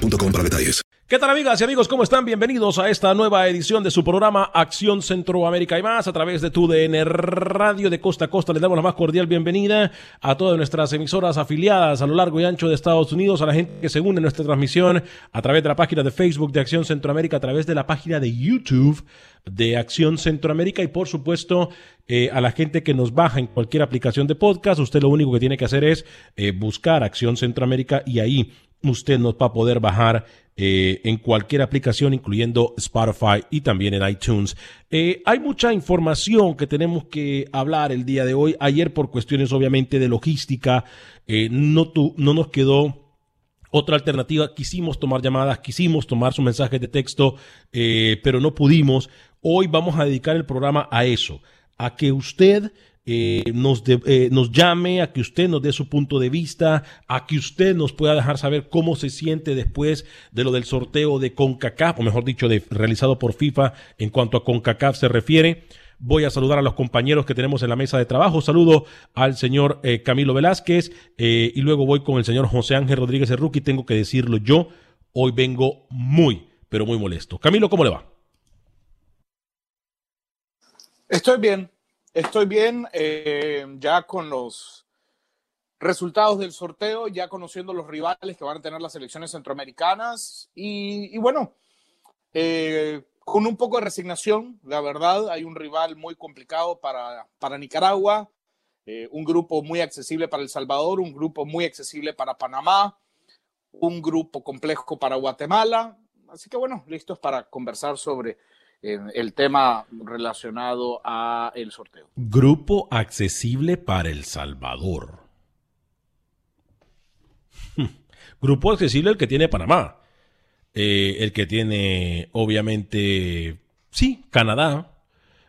para detalles. ¿Qué tal amigas y amigos? ¿Cómo están? Bienvenidos a esta nueva edición de su programa Acción Centroamérica y más a través de tu DN Radio de Costa a Costa. Les damos la más cordial bienvenida a todas nuestras emisoras afiliadas a lo largo y ancho de Estados Unidos, a la gente que se une a nuestra transmisión a través de la página de Facebook de Acción Centroamérica, a través de la página de YouTube de Acción Centroamérica y por supuesto eh, a la gente que nos baja en cualquier aplicación de podcast. Usted lo único que tiene que hacer es eh, buscar Acción Centroamérica y ahí usted nos va a poder bajar eh, en cualquier aplicación, incluyendo Spotify y también en iTunes. Eh, hay mucha información que tenemos que hablar el día de hoy. Ayer, por cuestiones obviamente de logística, eh, no, tu, no nos quedó otra alternativa. Quisimos tomar llamadas, quisimos tomar sus mensajes de texto, pero no pudimos. Hoy vamos a dedicar el programa a eso, a que usted eh, nos, de, eh, nos llame, a que usted nos dé su punto de vista, a que usted nos pueda dejar saber cómo se siente después de lo del sorteo de CONCACAF, o mejor dicho, de, realizado por FIFA en cuanto a CONCACAF se refiere. Voy a saludar a los compañeros que tenemos en la mesa de trabajo. Saludo al señor eh, Camilo Velázquez eh, y luego voy con el señor José Ángel Rodríguez Erruqui. Tengo que decirlo yo, hoy vengo muy, pero muy molesto. Camilo, ¿cómo le va? Estoy bien, estoy bien eh, ya con los resultados del sorteo, ya conociendo los rivales que van a tener las elecciones centroamericanas y, y bueno, eh, con un poco de resignación, la verdad, hay un rival muy complicado para, para Nicaragua, eh, un grupo muy accesible para El Salvador, un grupo muy accesible para Panamá, un grupo complejo para Guatemala, así que bueno, listos para conversar sobre el tema relacionado a el sorteo. Grupo accesible para El Salvador. Grupo accesible el que tiene Panamá. Eh, el que tiene, obviamente, sí, Canadá.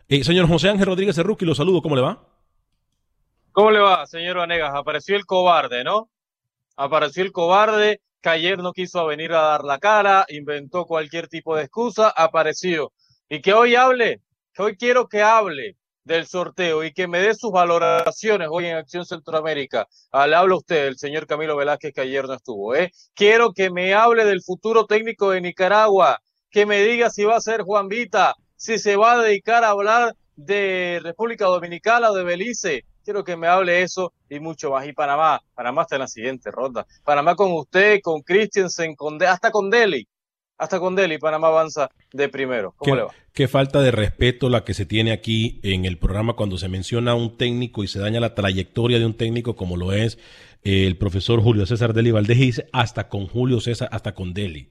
Eh, señor José Ángel Rodríguez Cerruqui, lo saludo, ¿cómo le va? ¿Cómo le va, señor Vanegas? Apareció el cobarde, ¿no? Apareció el cobarde que ayer no quiso venir a dar la cara, inventó cualquier tipo de excusa, apareció y que hoy hable, que hoy quiero que hable del sorteo y que me dé sus valoraciones hoy en Acción Centroamérica. Ah, le habla usted, el señor Camilo Velázquez, que ayer no estuvo. ¿eh? Quiero que me hable del futuro técnico de Nicaragua, que me diga si va a ser Juan Vita, si se va a dedicar a hablar de República Dominicana o de Belice. Quiero que me hable eso y mucho más. Y Panamá, Panamá está en la siguiente ronda. Panamá con usted, con Christensen, con hasta con Deli hasta con Delhi Panamá avanza de primero. ¿Cómo ¿Qué, le va? qué falta de respeto la que se tiene aquí en el programa cuando se menciona a un técnico y se daña la trayectoria de un técnico como lo es eh, el profesor Julio César Deli Valdés y dice hasta con Julio César, hasta con Deli.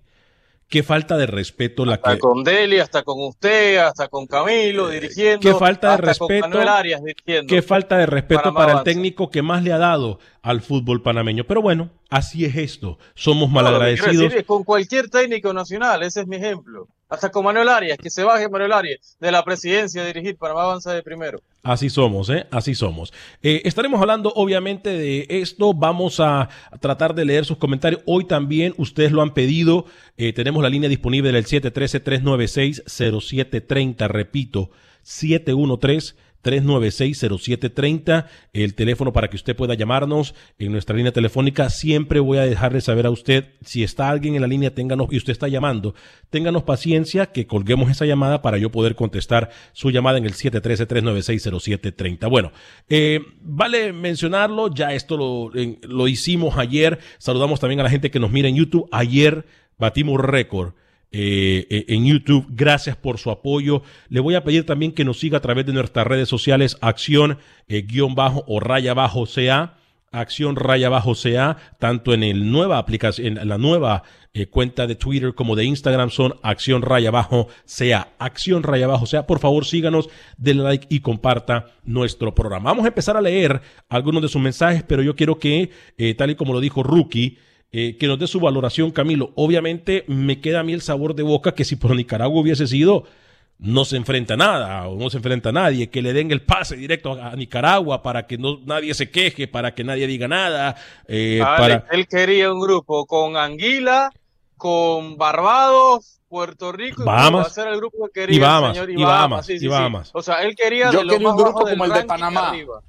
Qué falta de respeto la Hasta que... con Deli, hasta con usted, hasta con Camilo dirigiendo. Qué falta de hasta respeto. Con Manuel Arias dirigiendo. Qué falta de respeto Panamá para el técnico que más le ha dado al fútbol panameño. Pero bueno, así es esto. Somos malagradecidos. es con cualquier técnico nacional, ese es mi ejemplo. Hasta con Manuel Arias, que se baje Manuel Arias de la presidencia a dirigir Panamá avanza de primero. Así somos, ¿eh? Así somos. Eh, estaremos hablando obviamente de esto. Vamos a tratar de leer sus comentarios. Hoy también ustedes lo han pedido. Eh, tenemos la línea disponible del 713-396-0730. Repito, 713. 396-0730, el teléfono para que usted pueda llamarnos en nuestra línea telefónica. Siempre voy a dejarle saber a usted, si está alguien en la línea ténganos, y usted está llamando, ténganos paciencia que colguemos esa llamada para yo poder contestar su llamada en el 713-396-0730. Bueno, eh, vale mencionarlo, ya esto lo, lo hicimos ayer. Saludamos también a la gente que nos mira en YouTube. Ayer batimos récord eh, eh, en YouTube. Gracias por su apoyo. Le voy a pedir también que nos siga a través de nuestras redes sociales, acción eh, bajo o raya bajo CA. Acción raya bajo tanto en el aplicación, la nueva cuenta de Twitter como de Instagram son acción raya bajo. Acción raya bajo CA. Por favor, síganos, denle like y comparta nuestro programa. Vamos a empezar a leer algunos de sus mensajes, pero yo quiero que, tal y como lo dijo Rookie, eh, que nos dé su valoración, Camilo. Obviamente me queda a mí el sabor de boca que si por Nicaragua hubiese sido, no se enfrenta a nada o no se enfrenta a nadie, que le den el pase directo a, a Nicaragua para que no, nadie se queje, para que nadie diga nada. eh, para... Él quería un grupo con Anguila, con Barbados, Puerto Rico y Bahamas. va a ser el grupo que quería Y Bahamas, señor y Bahamas, y Bahamas. O sea, él quería Yo quería un grupo como el de Panamá. arriba.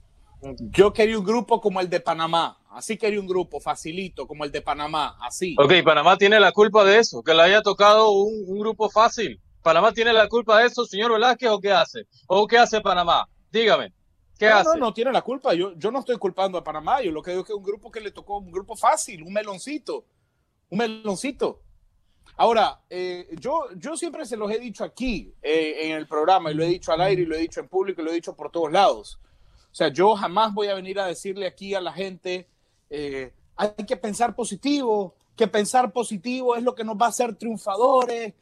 Yo quería un grupo como el de Panamá. Así quería un grupo facilito como el de Panamá. Así. Ok, Panamá tiene la culpa de eso, que le haya tocado un, un grupo fácil. Panamá tiene la culpa de eso, señor Velázquez, o qué hace? ¿O qué hace Panamá? Dígame, ¿qué no, hace? no, no tiene la culpa. Yo, yo no estoy culpando a Panamá. Yo lo que digo es que es un grupo que le tocó un grupo fácil, un meloncito. Un meloncito. Ahora, eh, yo, yo siempre se los he dicho aquí eh, en el programa, y lo he dicho al aire, y lo he dicho en público, y lo he dicho por todos lados. O sea, yo jamás voy a venir a decirle aquí a la gente, eh, hay que pensar positivo, que pensar positivo es lo que nos va a hacer triunfadores,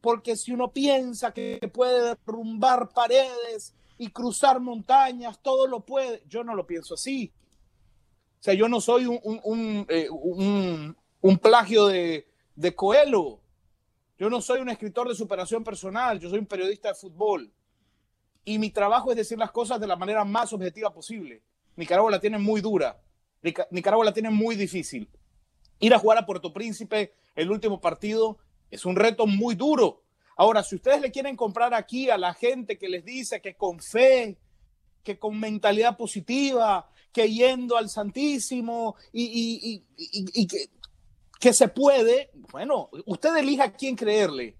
porque si uno piensa que puede derrumbar paredes y cruzar montañas, todo lo puede. Yo no lo pienso así. O sea, yo no soy un, eh, plagio de, de Coelho. Yo no soy un escritor de superación personal, yo soy un periodista de fútbol. Y mi trabajo es decir las cosas de la manera más objetiva posible. Nicaragua la tiene muy dura. Nica- Nicaragua la tiene muy difícil. Ir a jugar a Puerto Príncipe el último partido es un reto muy duro. Ahora, si ustedes le quieren comprar aquí a la gente que les dice que con fe, que con mentalidad positiva, que yendo al Santísimo y- y- y que, que se puede, bueno, usted elija a quién creerle.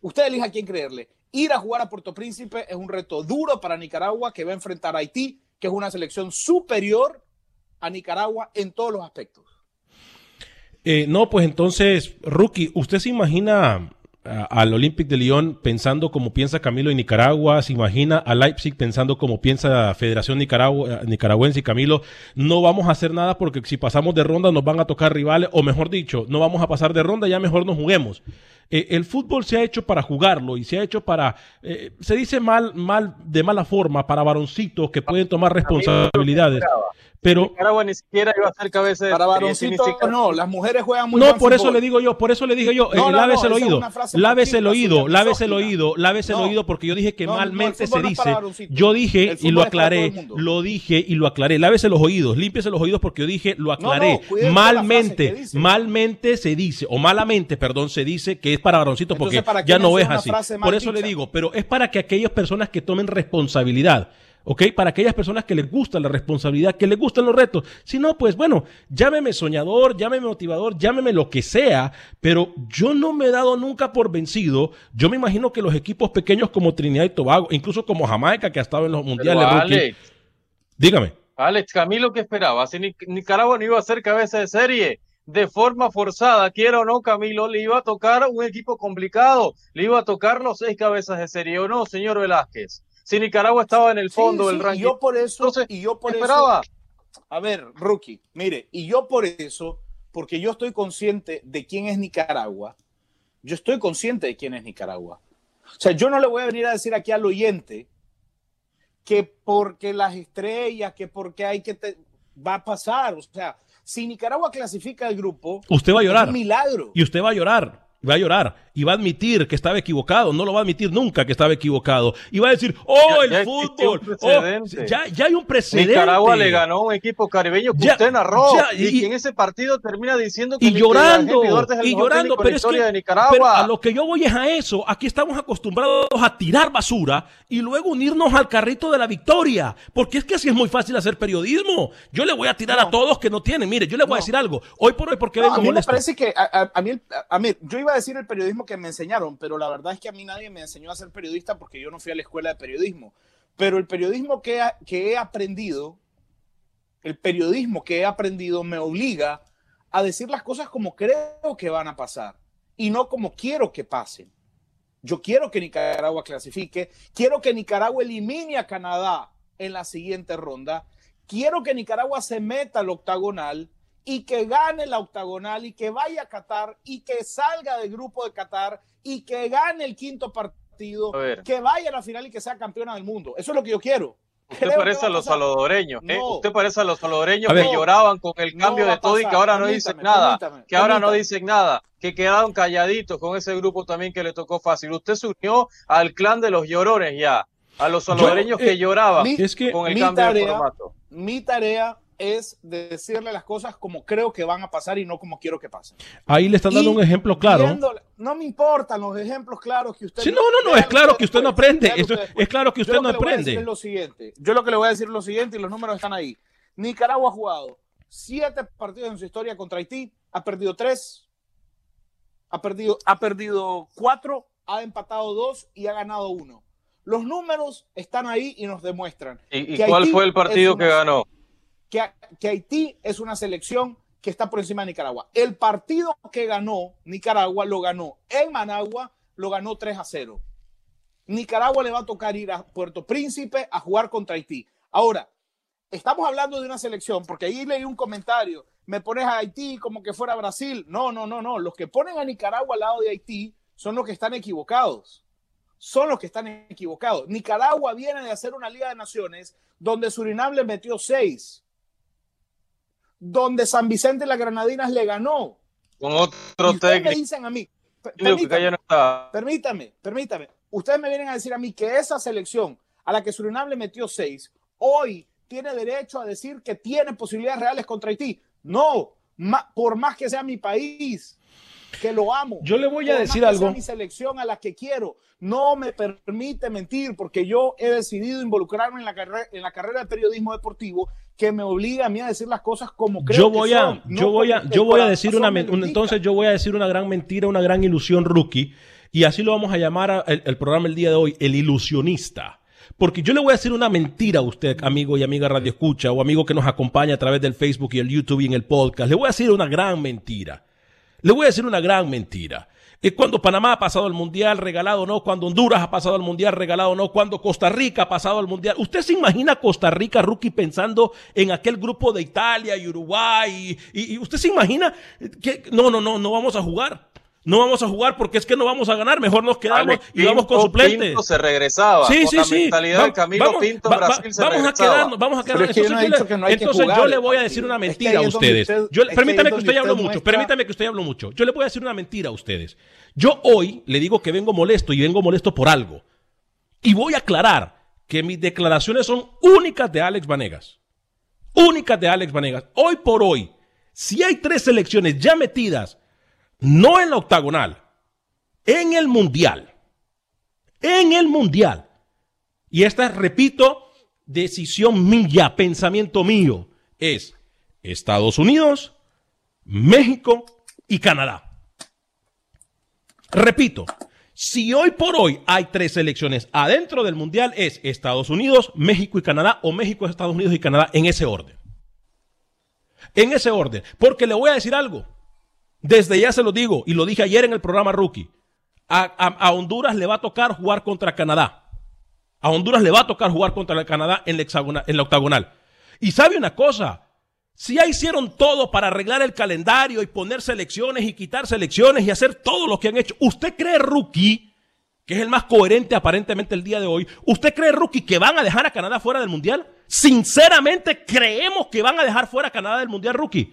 Usted elija a quién creerle. Ir a jugar a Puerto Príncipe es un reto duro para Nicaragua que va a enfrentar a Haití, que es una selección superior a Nicaragua en todos los aspectos. Eh, no, pues entonces, Rookie, ¿usted se imagina al Olympic de Lyon pensando como piensa Camilo en Nicaragua? ¿Se imagina a Leipzig pensando como piensa la Federación Nicaragüense y Camilo? No vamos a hacer nada porque si pasamos de ronda nos van a tocar rivales, o mejor dicho, no vamos a pasar de ronda, ya mejor nos juguemos. Eh, el fútbol se ha hecho para jugarlo y se ha hecho para, eh, se dice mal, mal, de mala forma, para varoncitos que pueden tomar responsabilidades. Pero Nicaragua ni siquiera iba a ser cabeza de Para varoncitos, no, las mujeres juegan muy No, buen por eso le digo yo, por eso le dije yo, No, eh, no, lávese no, el esa es oído, lávese el oído, lávese el oído, lávese el No. oído, porque yo dije que No, no, el malmente se no dice, yo dije El y lo aclaré, el lo dije y lo aclaré, lávese los oídos, límpiese los oídos porque yo dije, lo aclaré, no, malmente, malmente se dice, o malamente, perdón, se dice que es para varoncitos Entonces, porque ¿para qué ya no es así. Por eso le digo, pero es para que aquellas personas que tomen responsabilidad, ¿ok? Para aquellas personas que les gusta la responsabilidad, que les gustan los retos. Si no, pues bueno, llámeme soñador, llámeme motivador, llámeme lo que sea, pero yo no me he dado nunca por vencido. Yo me imagino que los equipos pequeños como Trinidad y Tobago, incluso como Jamaica, que ha estado en los mundiales, Alex, dígame. Alex, Camilo, ¿qué esperaba? Si Nic- Nicaragua no iba a ser cabeza de serie, de forma forzada, quiera o no, Camilo, le iba a tocar un equipo complicado, le iba a tocar los seis cabezas de serie, ¿o no, señor Velázquez? Si Nicaragua estaba en el fondo Sí, del sí, ranking. Y yo por eso, Entonces, y yo por esperaba. eso, a ver, rookie, mire, y yo por eso, porque yo estoy consciente de quién es Nicaragua, yo estoy consciente de quién es Nicaragua. O sea, yo no le voy a venir a decir aquí al oyente que porque las estrellas, que porque hay que te- va a pasar, o sea, si Nicaragua clasifica el grupo, Usted va a es llorar. un milagro. Y usted va a llorar. Va a llorar y va a admitir que estaba equivocado. No lo va a admitir nunca que estaba equivocado. Y va a decir, oh, Ya- el ya fútbol. oh, ya, ya hay un precedente. Nicaragua le ganó a un equipo caribeño que Ya- usted narró ya, y, en ese partido termina diciendo que y llorando, es el y llorando, pero la es historia que de Nicaragua. pero a lo que yo voy es a eso. Aquí estamos acostumbrados a tirar basura y luego unirnos al carrito de la victoria, porque es que así es muy fácil hacer periodismo. Yo le voy a tirar a todos que no tienen. Mire, yo le voy a decir algo. Hoy por hoy, porque No, vengo a mí me parece que a, a- a mí, a mí- yo iba a decir el periodismo que me enseñaron, pero la verdad es que a mí nadie me enseñó a ser periodista porque yo no fui a la escuela de periodismo. Pero el periodismo que, ha- que he aprendido, el periodismo que he aprendido me obliga a decir las cosas como creo que van a pasar y no como quiero que pasen. Yo quiero que Nicaragua clasifique, quiero que Nicaragua elimine a Canadá en la siguiente ronda, quiero que Nicaragua se meta al octagonal y que gane la octagonal y que vaya a Qatar y que salga del grupo de Qatar y que gane el quinto partido, que vaya a la final y que sea campeona del mundo. Eso es lo que yo quiero. Usted parece a los salvadoreños, ¿eh? No. Usted parece a los salvadoreños que lloraban con el cambio de todo y que ahora no Permítame, dicen nada, permítame, que ahora no dicen nada, que quedaron calladitos con ese grupo también que le tocó fácil. Usted se unió al clan de los llorones ya, a los salvadoreños eh, que lloraban mi- es que con el cambio de formato. Mi tarea es decirle las cosas como creo que van a pasar y no como quiero que pasen. Ahí le están dando Y un ejemplo claro. viéndole- no me importan los ejemplos claros que usted Sí, no, no, no, es claro que usted no aprende. Eso- es claro que usted no Yo lo que le voy a decir aprende. es lo siguiente. Yo lo que le voy a decir es lo siguiente y los números están ahí. Nicaragua ha jugado siete partidos en su historia contra Haití, ha perdido tres, ha perdido, ha perdido cuatro, ha empatado dos y ha ganado uno. Los números están ahí y nos demuestran ¿Y, y que cuál Haití fue el partido que ganó? Que, Haití es una selección que está por encima de Nicaragua. El partido que ganó Nicaragua lo ganó en Managua, lo ganó 3 a 0. Nicaragua le va a tocar ir a Puerto Príncipe a jugar contra Haití. Ahora, estamos hablando de una selección, porque ahí leí un comentario, me pones a Haití como que fuera Brasil. No, no, no, no. Los que ponen a Nicaragua al lado de Haití son los que están equivocados. Son los que están equivocados. Nicaragua viene de hacer una Liga de Naciones donde Surinam le metió seis, donde San Vicente y las Granadinas le ganó. Con Y otro ustedes me técnico dicen a mí, permítame, no permítame, permítame. Ustedes me vienen a decir a mí que esa selección a la que Surinam le metió seis, hoy tiene derecho a decir que tiene posibilidades reales contra Haití. No, por más que sea mi país, que lo amo. Yo le voy a por decir que algo. mi selección a la que quiero, no me permite mentir porque yo he decidido involucrarme en la, carrera, en la carrera de periodismo deportivo que me obliga a mí a decir las cosas como creo yo que voy a, son, no yo voy a, yo voy a decir una, un- entonces yo voy a decir una gran mentira, una gran ilusión rookie, y así lo vamos a llamar a- el, el programa el día de hoy, el ilusionista. Porque yo le voy a decir una mentira a usted, amigo y amiga Radio Escucha, o amigo que nos acompaña a través del Facebook y el YouTube y en el podcast. Le voy a decir una gran mentira. Le voy a decir una gran mentira. Es cuando Panamá ha pasado al Mundial regalado no, cuando Honduras ha pasado al Mundial regalado no, cuando Costa Rica ha pasado al Mundial. ¿Usted se imagina Costa Rica, rookie, pensando en aquel grupo de Italia y Uruguay? Y usted se imagina que no, no, no, no vamos a jugar. No vamos a jugar porque es que no vamos a ganar. Mejor nos quedamos y vamos con suplentes. Pinto se regresaba. Sí, sí, la sí. mentalidad Va- de Camilo vamos, Pinto, va- va- Brasil se vamos a quedarnos, vamos a quedarnos. Entonces, dicho que no yo, le, que entonces yo jugar le voy a decir una mentira Es que ahí a ustedes. usted- Yo- permítame que usted donde ya habló usted mucho. muestra- Permítame que usted habló mucho. Yo le voy a decir una mentira a ustedes. Yo hoy le digo que vengo molesto y vengo molesto por algo. Y voy a aclarar que mis declaraciones son únicas de Alex Vanegas. Únicas de Alex Vanegas. Hoy por hoy, si hay tres selecciones ya metidas, no en la octagonal, en el mundial, en el mundial, y esta, repito, decisión mía, pensamiento mío, es Estados Unidos, México y Canadá. Repito, si hoy por hoy hay tres selecciones adentro del mundial, es Estados Unidos, México y Canadá, o México, Estados Unidos y Canadá, en ese orden. En ese orden. Porque le voy a decir algo. Desde ya se lo digo, y lo dije ayer en el programa Rookie. A, a, Honduras le va a tocar jugar contra Canadá. A Honduras le va a tocar jugar contra Canadá en la, en la octagonal. Y sabe una cosa, si ya hicieron todo para arreglar el calendario y poner selecciones y quitar selecciones y hacer todo lo que han hecho, ¿usted cree, Rookie, que es el más coherente aparentemente el día de hoy, ¿usted cree, Rookie, que van a dejar a Canadá fuera del Mundial? Sinceramente, creemos que van a dejar fuera a Canadá del Mundial, Rookie.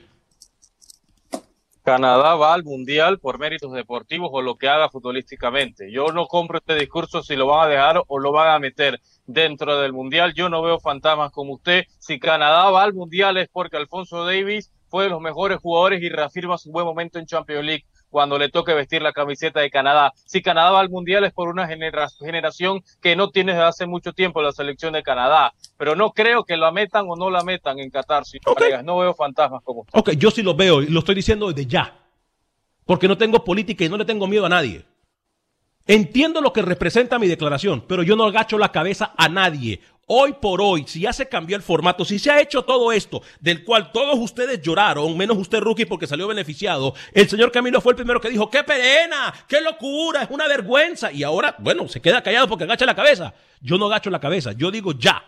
Canadá va al Mundial por méritos deportivos o lo que haga futbolísticamente. Yo no compro este discurso si lo van a dejar o lo van a meter dentro del Mundial. Yo no veo fantasmas como usted. Si Canadá va al Mundial es porque Alfonso Davis fue de los mejores jugadores y reafirma su buen momento en Champions League cuando le toque vestir la camiseta de Canadá. Si Canadá va al Mundial es por una generación que no tiene desde hace mucho tiempo la selección de Canadá. Pero no creo que la metan o no la metan en Qatar. Si no veo fantasmas como usted. Ok, yo sí lo veo y lo estoy diciendo desde ya. Porque no tengo política y no le tengo miedo a nadie. Entiendo lo que representa mi declaración, pero yo no agacho la cabeza a nadie. Hoy por hoy, si ya se cambió el formato, si se ha hecho todo esto, del cual todos ustedes lloraron, menos usted, Rookie, porque salió beneficiado, el señor Camilo fue el primero que dijo, qué pena, qué locura, es una vergüenza. Y ahora, bueno, se queda callado porque agacha la cabeza. Yo no agacho la cabeza, yo digo ya.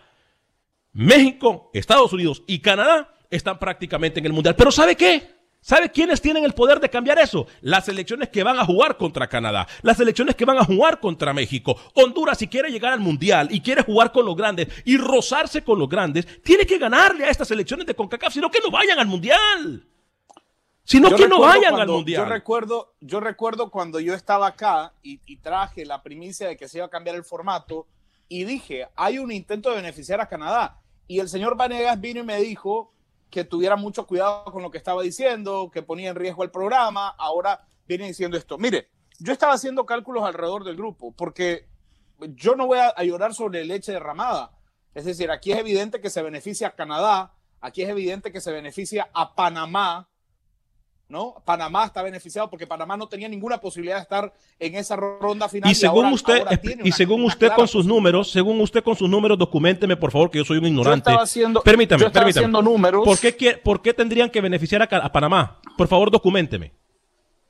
México, Estados Unidos y Canadá están prácticamente en el Mundial. Pero ¿sabe qué? ¿Sabe quiénes tienen el poder de cambiar eso? Las elecciones que van a jugar contra Canadá, las elecciones que van a jugar contra México. Honduras, si quiere llegar al Mundial y quiere jugar con los grandes y rozarse con los grandes, tiene que ganarle a estas elecciones de CONCACAF, sino que no vayan al Mundial. Sino que no vayan al Mundial. Yo recuerdo, yo recuerdo cuando yo estaba acá y, y traje la primicia de que se iba a cambiar el formato y dije, hay un intento de beneficiar a Canadá. Y el señor Vanegas vino y me dijo, que tuviera mucho cuidado con lo que estaba diciendo, que ponía en riesgo el programa, ahora viene diciendo esto. Mire, yo estaba haciendo cálculos alrededor del grupo, porque yo no voy a, llorar sobre leche derramada. Es decir, aquí es evidente que se beneficia a Canadá, aquí es evidente que se beneficia a Panamá, ¿no? Panamá está beneficiado porque Panamá no tenía ninguna posibilidad de estar en esa ronda final. Y según usted, y según usted con sus números, según usted con sus números, documenteme por favor que yo soy un ignorante. Yo haciendo, permítame, yo permítame. haciendo números. ¿Por qué, ¿Por qué tendrían que beneficiar a Panamá? Por favor, documenteme.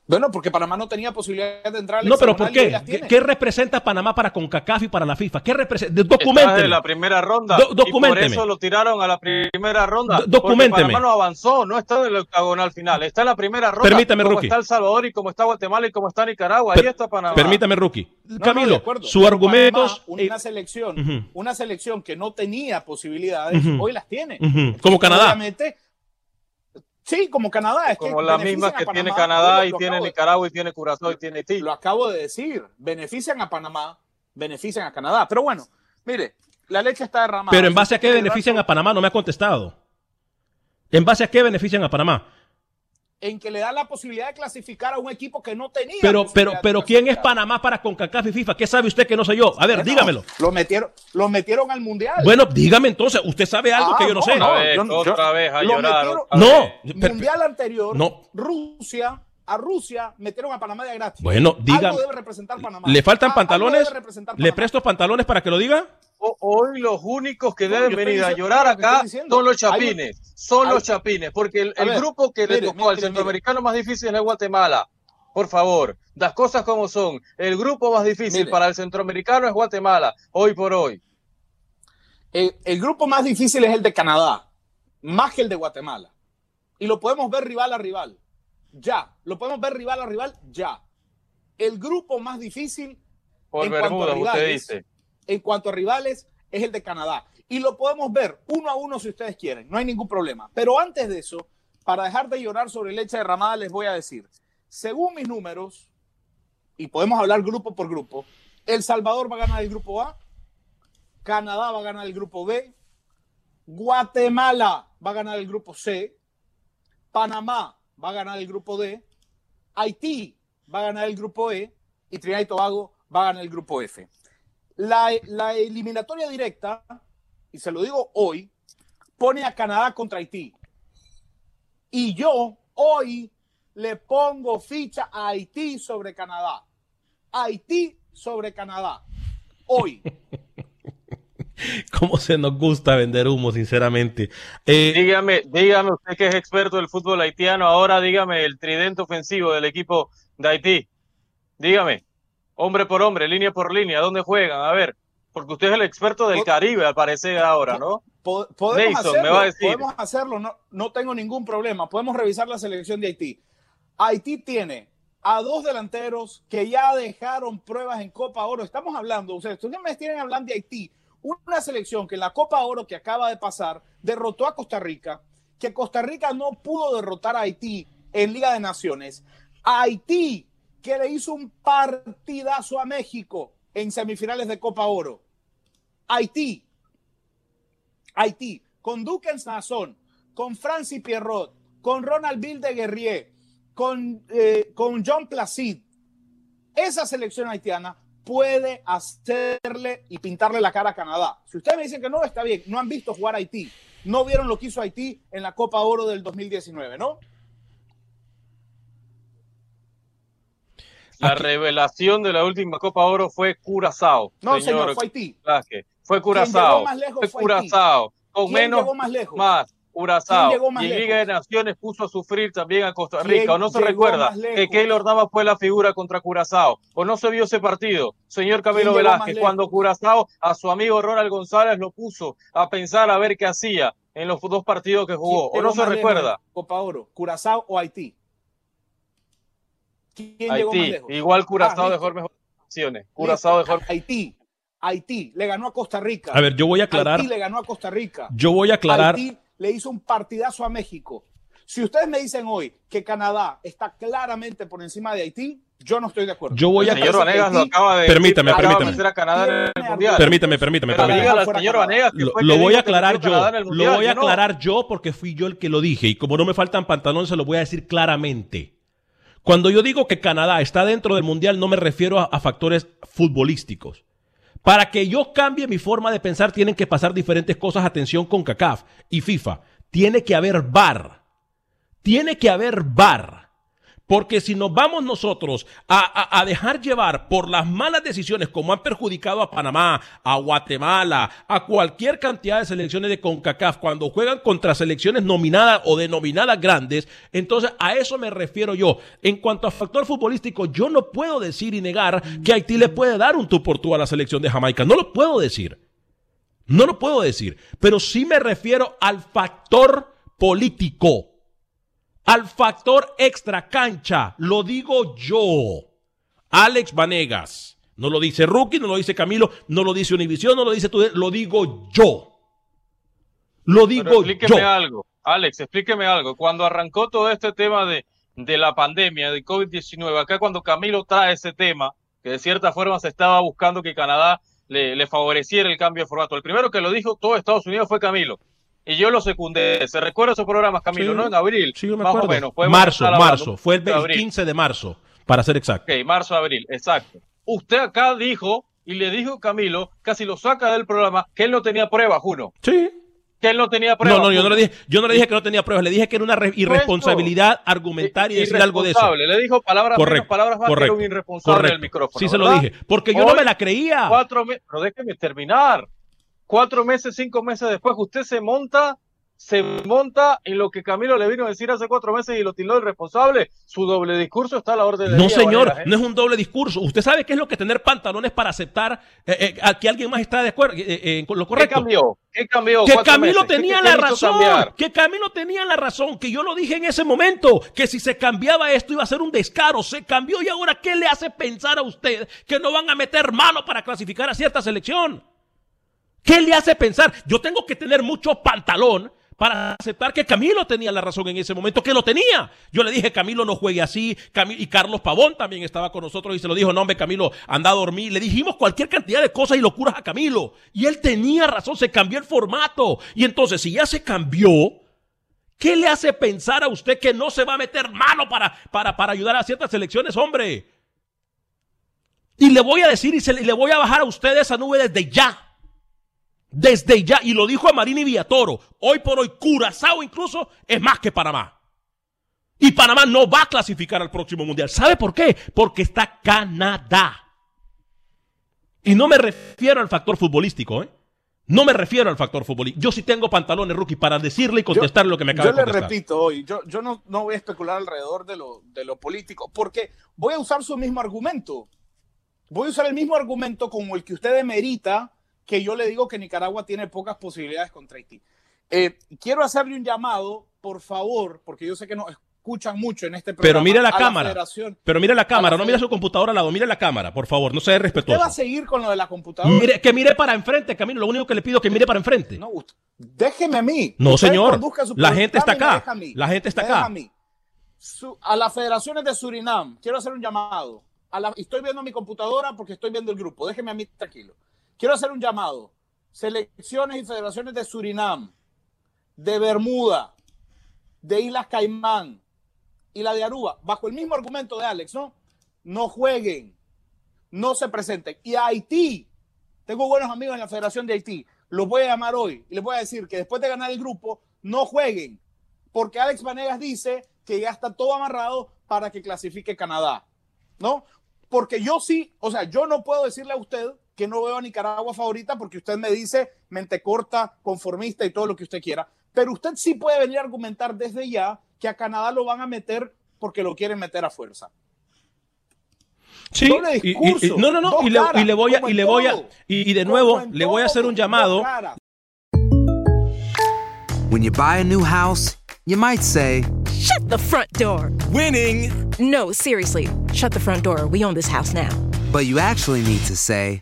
Bueno, porque Panamá no tenía posibilidad de entrar No, pero ¿por qué? ¿Qué, representa Panamá para CONCACAF y para la FIFA? ¿Qué representa? Documenteme. la primera ronda. y por eso lo tiraron a la primera ronda. documenteme. Panamá no avanzó, no está en el octagonal final, está en la primera ronda. Permítame, como Rookie. está El Salvador y como está Guatemala y como está Nicaragua, ahí está Panamá. Permítame, Rookie. Camilo, su argumento una selección, una selección que no tenía posibilidades, hoy las tiene. Como Canadá. Obviamente Sí, como Canadá. Es como las mismas que tiene Canadá y tiene Nicaragua y tiene Curazao y tiene Haití. Lo acabo de decir. Benefician a Panamá, benefician a Canadá. Pero bueno, mire, la leche está derramada. Pero en base a qué benefician a Panamá, no me ha contestado. ¿En base a qué benefician a Panamá? En que le da la posibilidad de clasificar a un equipo que no tenía. Pero, pero, pero, ¿quién es Panamá para CONCACAF y FIFA? ¿Qué sabe usted que no sé yo? A ver, dígamelo. Lo metieron, lo metieron al Mundial. Bueno, dígame entonces, usted sabe algo que yo no, sé. otra vez a llorar. no. Mundial anterior, no. Rusia, a Rusia metieron a Panamá de gratis. Bueno, dígame. debe representar Panamá. ¿Le faltan pantalones? ¿Le presto pantalones para que lo diga? hoy los únicos que deben venir a llorar acá son los chapines, son los chapines, porque el, grupo que le tocó al centroamericano más difícil es Guatemala. Por favor, las cosas como son. El grupo más difícil para el centroamericano es Guatemala, hoy por hoy. El, grupo más difícil es el de Canadá, más que el de Guatemala. Y lo podemos ver rival a rival. Ya. Lo podemos ver rival a rival. Ya. El grupo más difícil. Por en Bermuda, usted dice en cuanto a rivales es el de Canadá. Y lo podemos ver uno a uno si ustedes quieren, no hay ningún problema. Pero antes de eso, para dejar de llorar sobre leche derramada, les voy a decir, según mis números, y podemos hablar grupo por grupo, El Salvador va a ganar el grupo A, Canadá va a ganar el grupo B, Guatemala va a ganar el grupo C, Panamá va a ganar el grupo D, Haití va a ganar el grupo E y Trinidad y Tobago va a ganar el grupo F. La, eliminatoria directa, y se lo digo hoy, pone a Canadá contra Haití. Y yo hoy le pongo ficha a Haití sobre Canadá. Haití sobre Canadá. Hoy. cómo se nos gusta vender humo, sinceramente. Eh, dígame, dígame usted que es experto del fútbol haitiano, ahora dígame el tridente ofensivo del equipo de Haití. Dígame, hombre por hombre, línea por línea, ¿dónde juegan? A ver, porque usted es el experto del Caribe, al parecer ahora, ¿no? Podemos hacerlo, me va a decir. Podemos hacerlo, no, no tengo ningún problema. Podemos revisar la selección de Haití. Haití tiene a dos delanteros que ya dejaron pruebas en Copa Oro. Estamos hablando, ustedes, ustedes me tienen hablando de Haití, una selección que en la Copa Oro que acaba de pasar derrotó a Costa Rica, que Costa Rica no pudo derrotar a Haití en Liga de Naciones. Haití, que le hizo un partidazo a México en semifinales de Copa Oro. Haití, Haití, con Duque en con Francis Pierrot, con Ronald Bill Guerrier, con, eh, con John Placid. Esa selección haitiana puede hacerle y pintarle la cara a Canadá. Si ustedes me dicen que no, está bien, no han visto jugar a Haití, no vieron lo que hizo Haití en la Copa Oro del 2019, ¿no? La revelación de la última Copa Oro fue Curazao. No, señor, fue Haití. Fue Curazao. Fue Curazao. Con menos, más, lejos? más. Curazao. Y en Liga de Naciones puso a sufrir también a Costa Rica. ¿O no se recuerda que Keylor Navas fue la figura contra Curazao? ¿O no se vio ese partido? Señor Camilo Velázquez, cuando Curazao a su amigo Ronald González lo puso a pensar a ver qué hacía en los dos partidos que jugó. ¿O no se recuerda? Copa Oro, Curazao o Haití. ¿Quién Haití. llegó más lejos? Igual Curazao ah, dejó mejores opciones. Curazao dejó Haití. Haití le ganó a Costa Rica. A ver, yo voy a aclarar. Haití le ganó a Costa Rica. Yo voy a aclarar le hizo un partidazo a México. Si ustedes me dicen hoy que Canadá está claramente por encima de Haití, yo no estoy de acuerdo. Yo voy a señor Vanegas lo acaba de permítame, permítame. Permítame, permítame, Lo, voy a aclarar yo. Lo voy a aclarar yo porque fui yo el que lo dije y como no me faltan pantalones se lo voy a decir claramente. Cuando yo digo que Canadá está dentro del mundial no me refiero a factores futbolísticos. Para que yo cambie mi forma de pensar, tienen que pasar diferentes cosas. Atención con CACAF y FIFA. Tiene que haber VAR. Tiene que haber VAR. Porque si nos vamos nosotros a, dejar llevar por las malas decisiones como han perjudicado a Panamá, a Guatemala, a cualquier cantidad de selecciones de CONCACAF, cuando juegan contra selecciones nominadas o denominadas grandes, entonces a eso me refiero yo. En cuanto a factor futbolístico, yo no puedo decir y negar que Haití le puede dar un tú por tú a la selección de Jamaica. No lo puedo decir. No lo puedo decir. Pero sí me refiero al factor político al factor extra cancha. Lo digo yo. Alex Vanegas. No lo dice Rookie, no lo dice Camilo, no lo dice Univisión, no lo dice tú, lo digo yo. Lo digo explíqueme algo, Alex, explíqueme algo. Cuando arrancó todo este tema de, de la pandemia, de COVID-19, acá cuando Camilo trae ese tema, que de cierta forma se estaba buscando que Canadá le, le favoreciera el cambio de formato. El primero que lo dijo todo Estados Unidos fue Camilo y yo lo secundé. ¿Se recuerda esos programas, Camilo? ¿No? En abril. Sí, me más acuerdo. o menos. marzo, marzo. Fue el, 15 de marzo, para ser exacto. Ok, marzo, abril, exacto. Usted acá dijo, y le dijo Camilo, casi lo saca del programa, que él no tenía pruebas, Juno. Sí. Que él no tenía pruebas. No, no, yo no, le dije, yo no le dije que no tenía pruebas, le dije que era una irresponsabilidad argumentar y decir algo de eso. Le dijo palabras correcto, palabras más, correcto, que era un irresponsable el micrófono. Sí, se lo dije, porque yo no me la creía. Cuatro meses, pero déjeme terminar cuatro meses, cinco meses después, usted se monta, se monta en lo que Camilo le vino a decir hace cuatro meses y lo tildó de responsable. Su doble discurso está a la orden de No, señor, ¿eh? no es un doble discurso. Usted sabe qué es lo que tener pantalones para aceptar eh, eh, a que alguien más está de acuerdo con lo correcto. ¿Qué cambió? ¿Qué cambió? Que Camilo tenía la razón. Que Camilo tenía la razón. Que yo lo dije en ese momento. Que si se cambiaba esto iba a ser un descaro. Se cambió y ahora ¿qué le hace pensar a usted que no van a meter mano para clasificar a cierta selección? ¿Qué le hace pensar? Yo tengo que tener mucho pantalón para aceptar que Camilo tenía la razón en ese momento, que lo tenía. Yo le dije, Camilo no juegue así, y Carlos Pavón también estaba con nosotros y se lo dijo, no hombre, Camilo, anda a dormir. Le dijimos cualquier cantidad de cosas y locuras a Camilo. Y él tenía razón, se cambió el formato. Y entonces, si ya se cambió, ¿qué le hace pensar a usted que no se va a meter mano para, para, para ayudar a ciertas elecciones, hombre? Y le voy a decir y, y le voy a bajar a usted esa nube desde ya. Desde ya, y lo dijo a Marini Villatoro, hoy por hoy Curazao incluso es más que Panamá. Y Panamá no va a clasificar al próximo mundial. ¿Sabe por qué? Porque está Canadá. Y no me refiero al factor futbolístico, ¿eh? No me refiero al factor fútbol. Yo sí tengo pantalones, rookie, para decirle y contestar lo que me acaba de contestar. Yo le repito hoy, yo, yo no, no voy a especular alrededor de lo, de lo político, porque voy a usar su mismo argumento. Voy a usar el mismo argumento como el que usted demerita que yo le digo que Nicaragua tiene pocas posibilidades contra Haití. Eh, quiero hacerle un llamado, por favor, porque yo sé que nos escuchan mucho en este programa. Pero mire la cámara. pero mire la cámara, no mire su computadora al lado, mire la cámara, por favor, no sea respetuoso. ¿Usted va a seguir con lo de la computadora? Mire, que mire para enfrente, Camilo, lo único que le pido es que mire para enfrente. No, déjeme a mí. No, señor. La gente está acá. La gente está acá. A, mí. a las federaciones de Surinam, quiero hacer un llamado. A la, estoy viendo mi computadora porque estoy viendo el grupo. Déjeme a mí tranquilo. Quiero hacer un llamado. Selecciones y federaciones de Surinam, de Bermuda, de Islas Caimán y la de Aruba, bajo el mismo argumento de Alex, ¿no? No jueguen, no se presenten. Y Haití, tengo buenos amigos en la Federación de Haití, los voy a llamar hoy y les voy a decir que después de ganar el grupo, no jueguen, porque Alex Vanegas dice que ya está todo amarrado para que clasifique Canadá, ¿no? Porque yo sí, o sea, yo no puedo decirle a usted que no veo a Nicaragua favorita porque usted me dice mente corta, conformista y todo lo que usted quiera. Pero usted sí puede venir a argumentar desde ya que a Canadá lo van a meter porque lo quieren meter a fuerza. Sí, y, no, no, no, y le, y le, voy a, y le voy a, y, de nuevo, le voy a hacer un llamado. When you buy a new house, you might say, Shut the front door. Winning. No, seriously, shut the front door. We own this house now. But you actually need to say,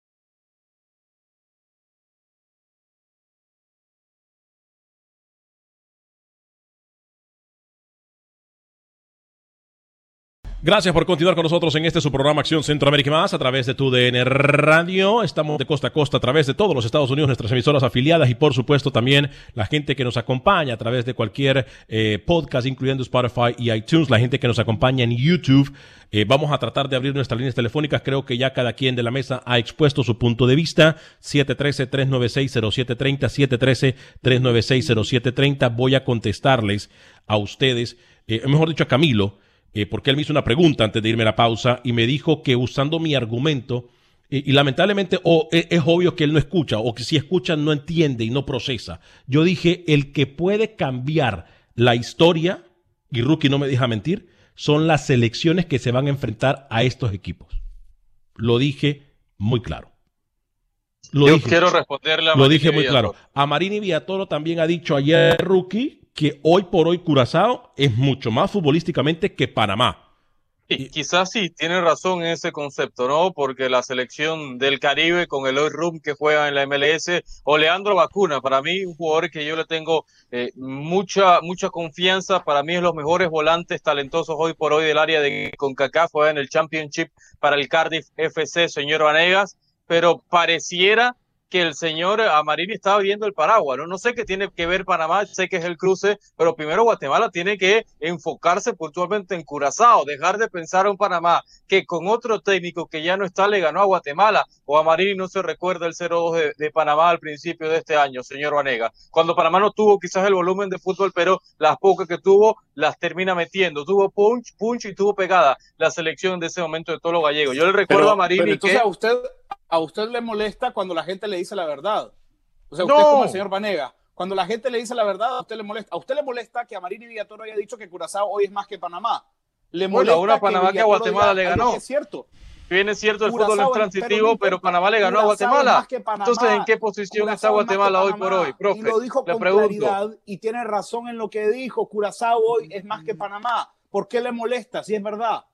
Gracias por continuar con nosotros en este su programa Acción Centroamérica Más a través de tu DN Radio. Estamos de costa a costa a través de todos los Estados Unidos, nuestras emisoras afiliadas y por supuesto también la gente que nos acompaña a través de cualquier eh, podcast, incluyendo Spotify y iTunes, la gente que nos acompaña en YouTube. Eh, vamos a tratar de abrir nuestras líneas telefónicas. Creo que ya cada quien de la mesa ha expuesto su punto de vista. 713-396-0730, 713-396-0730. Voy a contestarles a ustedes, eh, mejor dicho a Camilo eh, porque él me hizo una pregunta antes de irme a la pausa y me dijo que usando mi argumento, eh, y lamentablemente o e, es, obvio que él no escucha, o que si escucha no entiende y no procesa. Yo dije, el que puede cambiar la historia, y Rookie no me deja mentir, son las selecciones que se van a enfrentar a estos equipos. Lo dije muy claro. Lo Yo quiero responderle a Lo dije muy claro. A Marini Villatoro también ha dicho ayer, Rookie, que hoy por hoy Curazao es mucho más futbolísticamente que Panamá. Y quizás sí, tiene razón en ese concepto, ¿no? Porque la selección del Caribe con el Hoy Room que juega en la MLS o Leandro Vacuna, para mí un jugador que yo le tengo eh, mucha mucha confianza, para mí es los mejores volantes talentosos hoy por hoy del área de CONCACAF, juega en el Championship para el Cardiff FC, señor Vanegas, pero pareciera que el señor Amarini estaba viendo el paraguas, ¿no? No sé qué tiene que ver Panamá, sé que es el cruce, pero primero Guatemala tiene que enfocarse puntualmente en Curazao, dejar de pensar en Panamá, que con otro técnico que ya no está le ganó a Guatemala, o a Marini no se recuerda el 0-2 de, Panamá al principio de este año, señor Vanega, cuando Panamá no tuvo quizás el volumen de fútbol, pero las pocas que tuvo las termina metiendo, tuvo punch, punch y tuvo pegada la selección de ese momento de Tolo Gallego. Yo le recuerdo a Marini que... a usted a usted le molesta cuando la gente le dice la verdad. O sea, usted es como el señor Vanega. Cuando la gente le dice la verdad, a usted le molesta. A usted le molesta que a Marini Villatoro haya dicho que Curazao hoy es más que Panamá. Le molesta bueno, ahora Panamá que, a Guatemala le ganó. Es cierto. Bien, es cierto, el fútbol es transitivo, pero, Panamá le ganó a Guatemala. Entonces, ¿en qué posición está Guatemala hoy por hoy, profe? Y lo dijo con claridad y tiene razón en lo que dijo. Curazao hoy es más que Panamá. ¿Por qué le molesta? Si es verdad.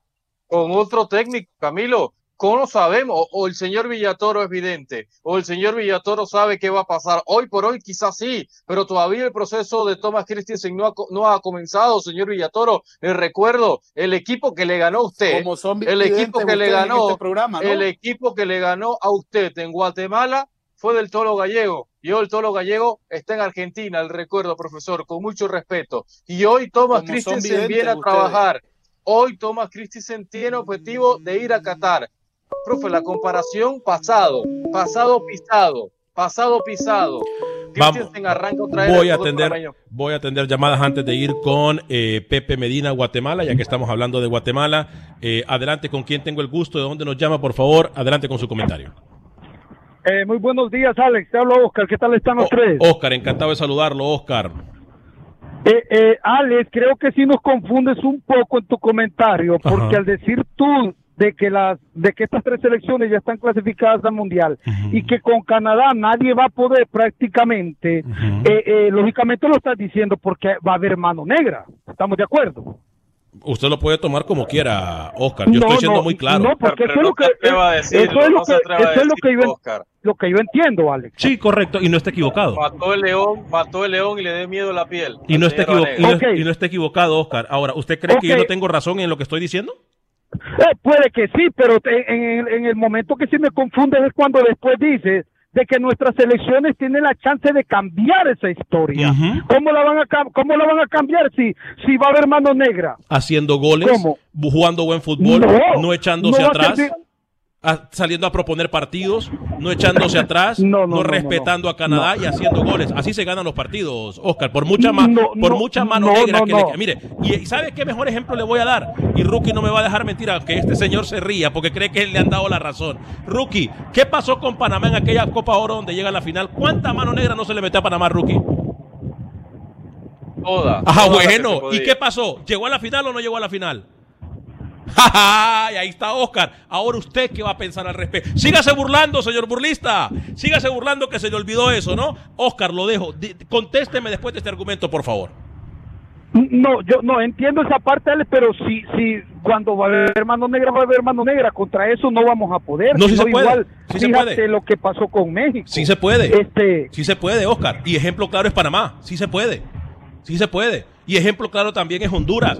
Con otro técnico, Camilo. ¿Cómo sabemos? O el señor Villatoro es vidente, o el señor Villatoro sabe qué va a pasar. Hoy por hoy quizás sí, pero todavía el proceso de Thomas Christensen no ha, no ha comenzado, señor Villatoro. Le recuerdo, el equipo que le ganó a usted, el equipo que le ganó, este programa, el equipo que le ganó a usted en Guatemala fue del Tolo Gallego. Y hoy el Tolo Gallego está en Argentina, el recuerdo, profesor, con mucho respeto. Y hoy Thomas Christensen viene a trabajar. Hoy Thomas Christensen tiene objetivo de ir a Qatar Profe, la comparación pasado, pasado pisado, pasado pisado. Vamos. Otra Voy a atender, voy a atender llamadas antes de ir con eh, Pepe Medina, Guatemala, ya que estamos hablando de Guatemala. Eh, adelante, con quién tengo el gusto, de dónde nos llama, por favor. Adelante con su comentario. Eh, muy buenos días, Alex. Te hablo Oscar. ¿Qué tal están los tres? Oscar, encantado de saludarlo, Oscar. Eh, eh, Alex, creo que sí nos confundes un poco en tu comentario, porque Ajá. al decir tú de que las de que estas tres selecciones ya están clasificadas al mundial y que con Canadá nadie va a poder prácticamente, eh, eh, lógicamente lo estás diciendo porque va a haber mano negra. ¿Estamos de acuerdo? Usted lo puede tomar como quiera, Oscar. Yo No, estoy siendo no, muy claro. No, porque Pero eso es no lo que eso es lo que eso es lo que yo lo que yo entiendo, Alex. Sí, correcto, y no está equivocado. Mató el león, mató el león y le dio miedo la piel. Y no, está equivo- y, no, Vanega. y no está equivocado, Oscar. Ahora, ¿usted cree que yo no tengo razón en lo que estoy diciendo? Eh, puede que sí, pero te- en, el- en el momento que sí me confundes es cuando después dices de que nuestras selecciones tienen la chance de cambiar esa historia. ¿Cómo la van a cómo la van a cambiar si si va a haber mano negra? Haciendo goles, jugando buen fútbol, no, No, echándose no atrás, servir. A- saliendo a proponer partidos, no echándose atrás, no, no, no, respetando no, a Canadá no. y haciendo goles. Así se ganan los partidos, Oscar, por mucha, ma- No, por no, mucha mano no, negra no, que no. le Mire, y, y ¿sabe qué mejor ejemplo le voy a dar? Y Rookie no me va a dejar mentir, aunque este señor se ría porque cree que le han dado la razón. Rookie, ¿qué pasó con Panamá en aquella Copa Oro donde llega a la final? ¿Cuánta mano negra no se le metió a Panamá, Rookie? Toda, Ajá, toda bueno. ¿Y qué pasó? ¿Llegó a la final o no llegó a la final? ¡Ja, ja! Y ahí está Oscar. Ahora usted qué va a pensar al respecto. Sígase burlando, señor burlista. Sígase burlando que se le olvidó eso, ¿no? Oscar, lo dejo. Contésteme después de este argumento, por favor. No, yo no entiendo esa parte, Alex, pero si si cuando va a haber mano negra va a haber mano negra, contra eso no vamos a poder. No, sino se puede, Igual, sí se puede. lo que pasó con México. Sí se puede. Este, Sí se puede, Oscar. Y ejemplo claro es Panamá. Sí se puede. Sí se puede. Y ejemplo claro también es Honduras.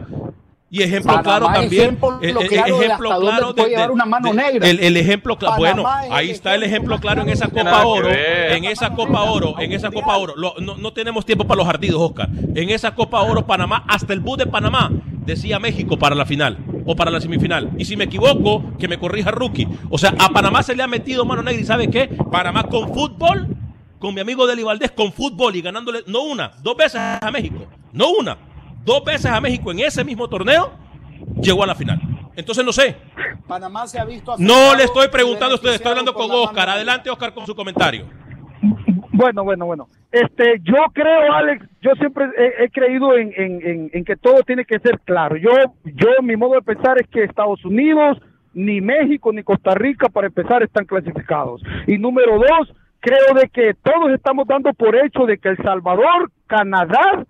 Y ejemplo Panamá, claro también. ejemplo eh, eh, claro de ejemplo claro puede llevar una mano negra. El, el ejemplo claro. Panamá Bueno, es ahí está el ejemplo claro en esa Copa Oro. En esa Copa Oro. En esa Copa Oro. Lo- no, no tenemos tiempo para los ardidos, Oscar. En esa Copa Oro, Panamá, hasta el bus de Panamá decía México para la final o para la semifinal. Y si me equivoco, que me corrija Rookie. O sea, a Panamá se le ha metido mano negra. ¿Y sabe qué? Panamá con fútbol con mi amigo Deli Valdés con fútbol y ganándole no una, dos veces a México. No una, dos veces a México en ese mismo torneo, llegó a la final. Entonces no sé. Panamá se ha visto No le estoy preguntando a usted, estoy hablando con Oscar. Adelante, Oscar, con su comentario. Bueno, bueno, bueno. Este, yo creo, Alex, yo siempre he, he creído en, en, en, en que todo tiene que ser claro. Yo, yo, mi modo de pensar es que Estados Unidos, ni México, ni Costa Rica, para empezar, están clasificados. Y número dos, creo de que todos estamos dando por hecho de que El Salvador, Canadá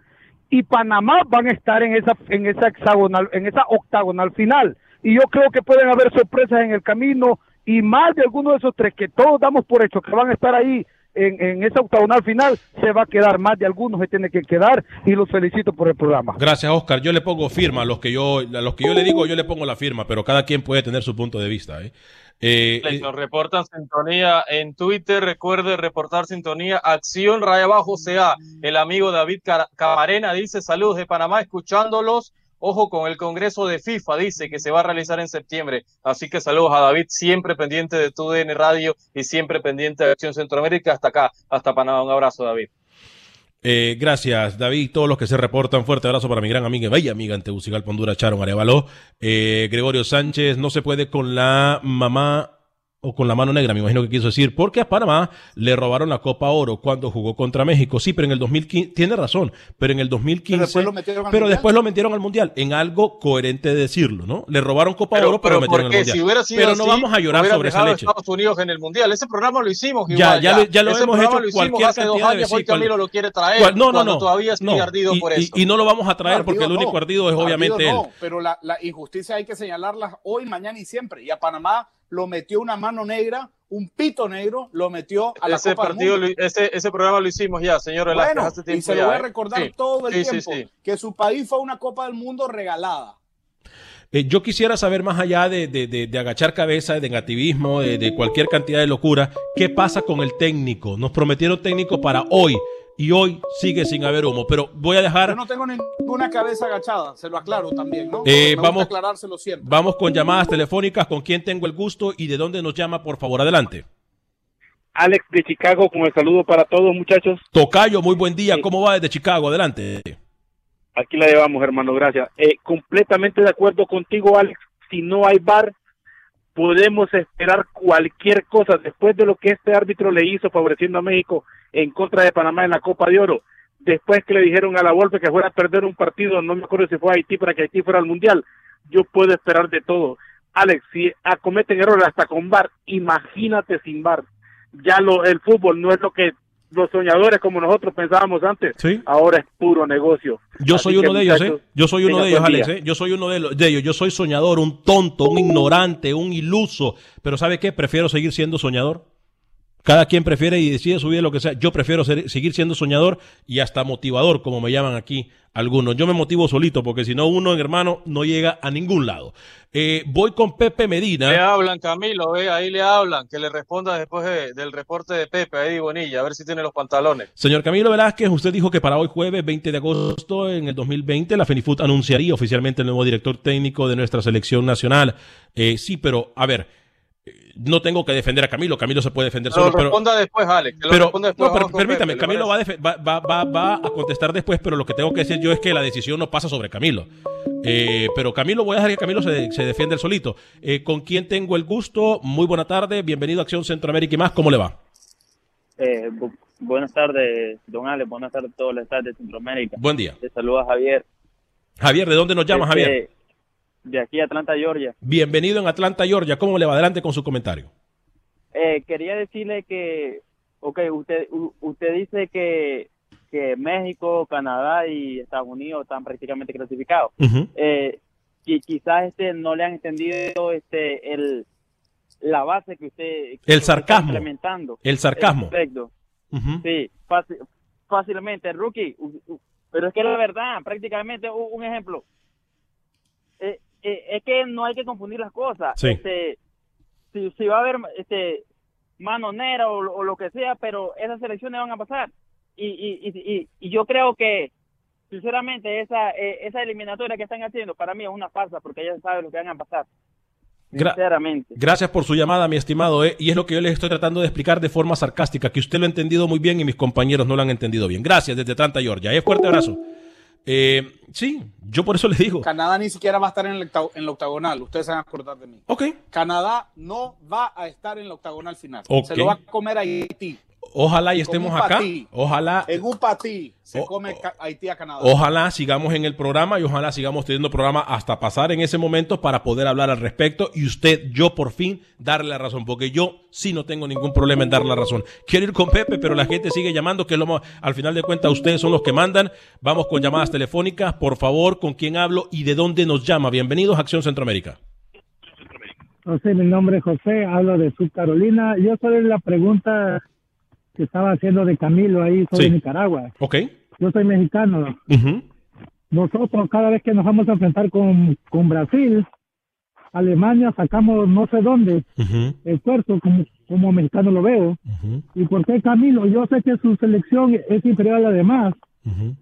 y Panamá van a estar en esa, en esa hexagonal, en esa octagonal final. Y yo creo que pueden haber sorpresas en el camino y más de alguno de esos tres que todos damos por hecho que van a estar ahí en, en esa octagonal final, se va a quedar más de algunos, se tiene que quedar y los felicito por el programa. Gracias, Oscar. Yo le pongo firma a los que yo, los que yo le digo, yo le pongo la firma, pero cada quien puede tener su punto de vista. ¿eh? Eh, eh, Nos reportan sintonía en Twitter. Recuerde reportar sintonía. Acción Raya Abajo CA. El amigo David Camarena dice saludos de Panamá, escuchándolos. Ojo con el Congreso de FIFA, dice que se va a realizar en septiembre. Así que saludos a David, siempre pendiente de tu DN Radio y siempre pendiente de Acción Centroamérica. Hasta acá, hasta Panamá. Un abrazo, David. Eh, gracias, David. Todos los que se reportan, fuerte abrazo para mi gran amiga, bella amiga en Tegucigalpa, Honduras, Charon Arevalo. Eh, Gregorio Sánchez, no se puede con la mamá o con la mano negra, me imagino que quiso decir, porque a Panamá le robaron la Copa Oro cuando jugó contra México. Sí, pero en el 2015, tiene razón, pero en el 2015, Pero después lo metieron al pero Mundial. después lo metieron al Mundial, en algo coherente de decirlo, ¿no? Le robaron Copa Pero, Oro, pero, pero lo metieron al Mundial. si hubiera sido pero no así, vamos a llorar sobre esa leche. Estados Unidos en el Mundial. Ese programa lo hicimos Ya, igual. ya lo- ya lo hemos hecho lo hicimos cualquier hace dos de años. Hoy veces, cual- Camilo lo quiere traer. cual- no, no, cuando no. todavía estoy no. ardido y, por eso. y no lo vamos a traer porque el único ardido es obviamente él. pero la, la injusticia hay que señalarla hoy, mañana y siempre. Y a Panamá lo metió una mano negra, un pito negro, lo metió a la ese Copa del partido, Mundo. ese, ese programa lo hicimos ya, señor Velázquez, Bueno, hace tiempo y se ya, lo voy a ¿eh? recordar todo el Sí, sí, tiempo, sí. que su país fue una Copa del Mundo regalada. Eh, yo quisiera saber más allá de, de- de- de agachar cabeza, de negativismo, de, de cualquier cantidad de locura, ¿qué pasa con el técnico? Nos prometieron técnico para hoy. Y hoy sigue sin haber humo. Pero voy a dejar. Yo no tengo ninguna cabeza agachada, se lo aclaro también, ¿no? Eh, Me vamos- gusta aclarárselo siempre. Vamos con llamadas telefónicas. ¿Con quién tengo el gusto y de dónde nos llama? Por favor, adelante. Alex de Chicago con el saludo para todos muchachos. Tocayo, muy buen día. ¿Cómo va desde Chicago? Adelante. Aquí la llevamos, hermano, gracias. Eh, completamente de acuerdo contigo, Alex. Si no hay bar, podemos esperar cualquier cosa después de lo que este árbitro le hizo favoreciendo a México en contra de Panamá en la Copa de Oro. Después que le dijeron a la Volpe que fuera a perder un partido, no me acuerdo si fue a Haití para que Haití fuera al Mundial. Yo puedo esperar de todo. Alex, si acometen errores hasta con bar, imagínate sin bar. Ya lo, el fútbol no es lo que los soñadores como nosotros pensábamos antes. Ahora es puro negocio. Yo Así soy uno de ellos, ¿eh? muchachos, Yo soy uno de ellos, Alex. ¿eh? Yo soy uno de, los- de ellos. Yo soy soñador, un tonto, un ignorante, un iluso. Pero ¿sabe qué? Prefiero seguir siendo soñador. Cada quien prefiere y decide su vida lo que sea. Yo prefiero ser- seguir siendo soñador y hasta motivador, como me llaman aquí algunos. Yo me motivo solito porque si no, uno, hermano, no llega a ningún lado. Eh, voy con Pepe Medina. Le hablan, Camilo, ve, ahí le hablan, que le responda después de- del reporte de Pepe, ahí Bonilla, a ver si tiene los pantalones. Señor Camilo Velázquez, usted dijo que para hoy jueves 20 de agosto en el 2020 la FENIFUT anunciaría oficialmente el nuevo director técnico de nuestra selección nacional. Eh, sí, pero a ver, no tengo que defender a Camilo, Camilo se puede defender lo solo, pero... responda después, Alex. Que lo Pero, responda después. no, pero permítame, Pepe, ¿le Camilo va a, va, va- va- a contestar después, pero lo que tengo que decir yo es que la decisión no pasa sobre Camilo. Eh, pero Camilo, voy a dejar que Camilo se, se defienda el solito. Eh, ¿Con quién tengo el gusto? Muy buena tarde, bienvenido a Acción Centroamérica y más, ¿cómo le va? Eh, bu- buenas tardes, don Ale. Buenas tardes a todos los estados de Centroamérica. Buen día. Te saluda Javier. Javier, ¿de dónde nos llama, Este, Javier? De aquí, Atlanta, Georgia. Bienvenido en Atlanta, Georgia. ¿Cómo le va? Adelante con su comentario. Eh, quería decirle que, ok, usted, usted dice que, que México, Canadá y Estados Unidos están prácticamente clasificados. Ujú. Eh, y quizás este no le han entendido este el la base que usted que El usted está implementando. El sarcasmo. Perfecto. Sí, fácil- fácilmente, rookie. Pero es que la verdad, prácticamente un ejemplo. Eh, eh, es que no hay que confundir las cosas. Sí. Este, si, si va a haber este mano negra o, o lo que sea, pero esas elecciones van a pasar. Y, y, y, yo creo que, sinceramente, esa, eh, esa eliminatoria que están haciendo para mí es una farsa porque ellos saben lo que van a pasar. Gra- Sinceramente. Gracias por su llamada, mi estimado. ¿eh? Y es lo que yo les estoy tratando de explicar de forma sarcástica, que usted lo ha entendido muy bien y mis compañeros no lo han entendido bien. Gracias desde Atlanta, Georgia. ¿eh? Fuerte abrazo. Eh, sí, yo por eso les digo. Canadá ni siquiera va a estar en el, octa- en la octagonal. Ustedes se van a acordar de mí. Ok. Canadá no va a estar en la octagonal final. Ok. Se lo va a comer Haití. Ojalá y estemos acá. patí. Ojalá. En un patí se O- come Haití a Canadá. Ojalá sigamos en el programa y ojalá sigamos teniendo programa hasta pasar en ese momento para poder hablar al respecto y usted, yo por fin, darle la razón, porque yo sí no tengo ningún problema en darle la razón. Quiero ir con Pepe, pero la gente sigue llamando, que es lo más- al final de cuentas ustedes son los que mandan. Vamos con llamadas telefónicas, por favor, con quién hablo y de dónde nos llama. Bienvenidos a Acción Centroamérica. José, mi nombre es José, hablo de Sud Carolina. Yo soy la pregunta que estaba haciendo de Camilo ahí sobre Sí. Nicaragua. Ok. Yo soy mexicano. Ujú. Nosotros cada vez que nos vamos a enfrentar con, con Brasil, Alemania, sacamos no sé dónde esfuerzo como, como mexicano lo veo. ¿Y por qué Camilo? Yo sé que su selección es inferior a la demás,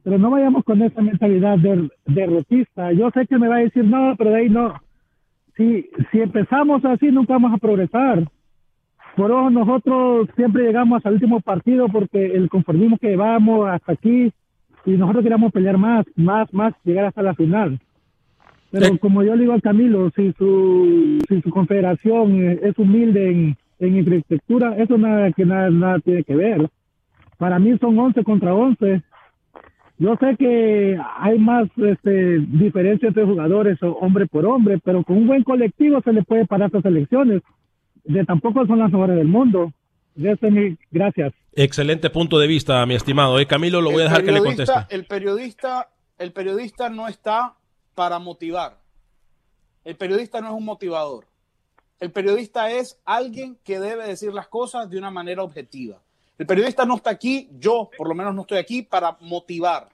pero no vayamos con esa mentalidad de derrotista. Yo sé que me va a decir, no, pero de ahí no. Si, si empezamos así, nunca vamos a progresar. Por eso nosotros siempre llegamos hasta el último partido porque el conformismo que llevamos hasta aquí y nosotros queríamos pelear más, más, más, llegar hasta la final. Pero como yo le digo al Camilo, si su, si su confederación es humilde en, en infraestructura, eso nada que nada, nada tiene que ver. Para mí son 11 contra 11. Yo sé que hay más este, diferencia entre jugadores, o hombre por hombre, pero con un buen colectivo se le puede parar estas elecciones. De tampoco son las mejores del mundo. De eso es mi- gracias. Excelente punto de vista, mi estimado. Eh, Camilo, lo voy a dejar que le conteste. El periodista, el periodista no está para motivar. El periodista no es un motivador. El periodista es alguien que debe decir las cosas de una manera objetiva. El periodista no está aquí, yo por lo menos no estoy aquí para motivar.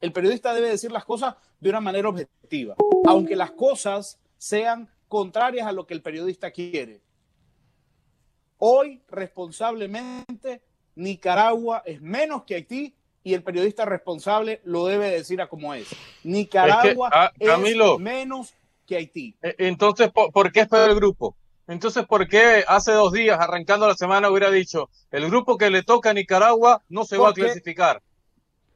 El periodista debe decir las cosas de una manera objetiva, aunque las cosas sean contrarias a lo que el periodista quiere. Hoy, responsablemente, Nicaragua es menos que Haití y el periodista responsable lo debe decir a como es. Nicaragua ah, es, Camilo. menos que Haití. Eh, Entonces, ¿por, qué es peor el grupo? Entonces, ¿por qué hace dos días, arrancando la semana, hubiera dicho el grupo que le toca a Nicaragua no se va a clasificar?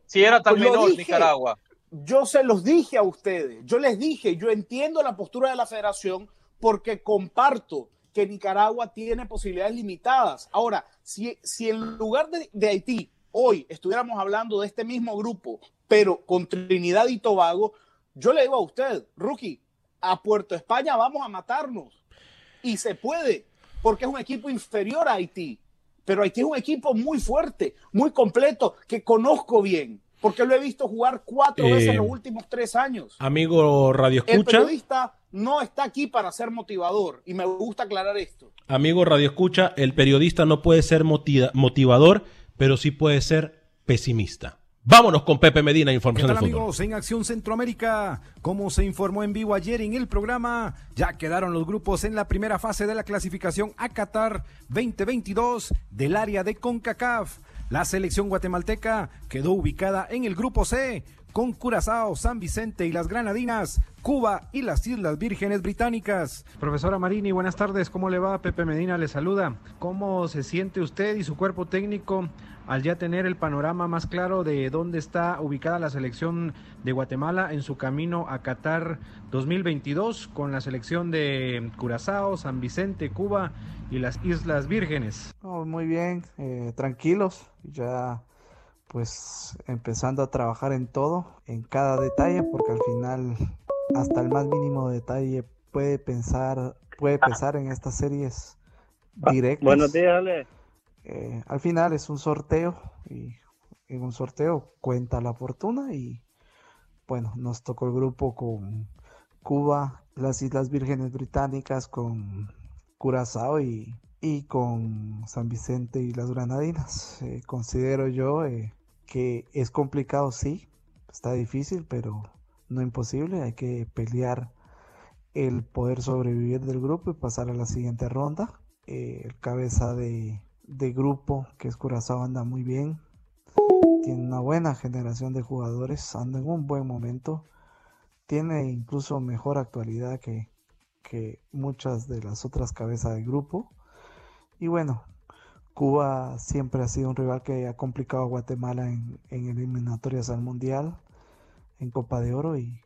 Si era tan Pues menor dije. Nicaragua. Yo se los dije a ustedes, yo les dije, yo entiendo la postura de la federación porque comparto que Nicaragua tiene posibilidades limitadas. Ahora, si, si en lugar de, de Haití hoy estuviéramos hablando de este mismo grupo, pero con Trinidad y Tobago, yo le digo a usted, Rookie, a Puerto España vamos a matarnos. Y se puede, porque es un equipo inferior a Haití. Pero Haití es un equipo muy fuerte, muy completo, que conozco bien, porque lo he visto jugar cuatro Eh, veces en los últimos tres años. Amigo Radio El Escucha, periodista no está aquí para ser motivador, y me gusta aclarar esto. amigo Radio Escucha, el periodista no puede ser motiva- motivador, pero sí puede ser pesimista. Vámonos con Pepe Medina, ¿Qué información tal del fútbol. amigos en Acción Centroamérica? Como se informó en vivo ayer en el programa, ya quedaron los grupos en la primera fase de la clasificación a Qatar 2022 del área de CONCACAF. La selección guatemalteca quedó ubicada en el grupo C con Curazao, San Vicente y las Granadinas, Cuba y las Islas Vírgenes Británicas. Profesora Marini, buenas tardes. ¿Cómo le va? Pepe Medina le saluda. ¿Cómo se siente usted y su cuerpo técnico al ya tener el panorama más claro de dónde está ubicada la selección de Guatemala en su camino a Qatar 2022 con la selección de Curazao, San Vicente, Cuba y las Islas Vírgenes? Muy bien, eh, tranquilos, ya pues empezando a trabajar en todo, en cada detalle, porque al final hasta el más mínimo detalle puede pensar, puede pesar en estas series directas. Buenos días, Ale. Eh, al final es un sorteo y en un sorteo cuenta la fortuna y bueno, nos tocó el grupo con Cuba, las Islas Vírgenes Británicas, con Curazao y, y con San Vicente y las Granadinas. Eh, considero yo eh, que es complicado, sí, está difícil, pero no imposible. Hay que pelear el poder sobrevivir del grupo y pasar a la siguiente ronda. Eh, el cabeza de, de grupo, que es Curazao, anda muy bien. Tiene una buena generación de jugadores, anda en un buen momento. Tiene incluso mejor actualidad que, que muchas de las otras cabezas de grupo. Y bueno, Cuba siempre ha sido un rival que ha complicado a Guatemala en, eliminatorias al Mundial, en Copa de Oro y,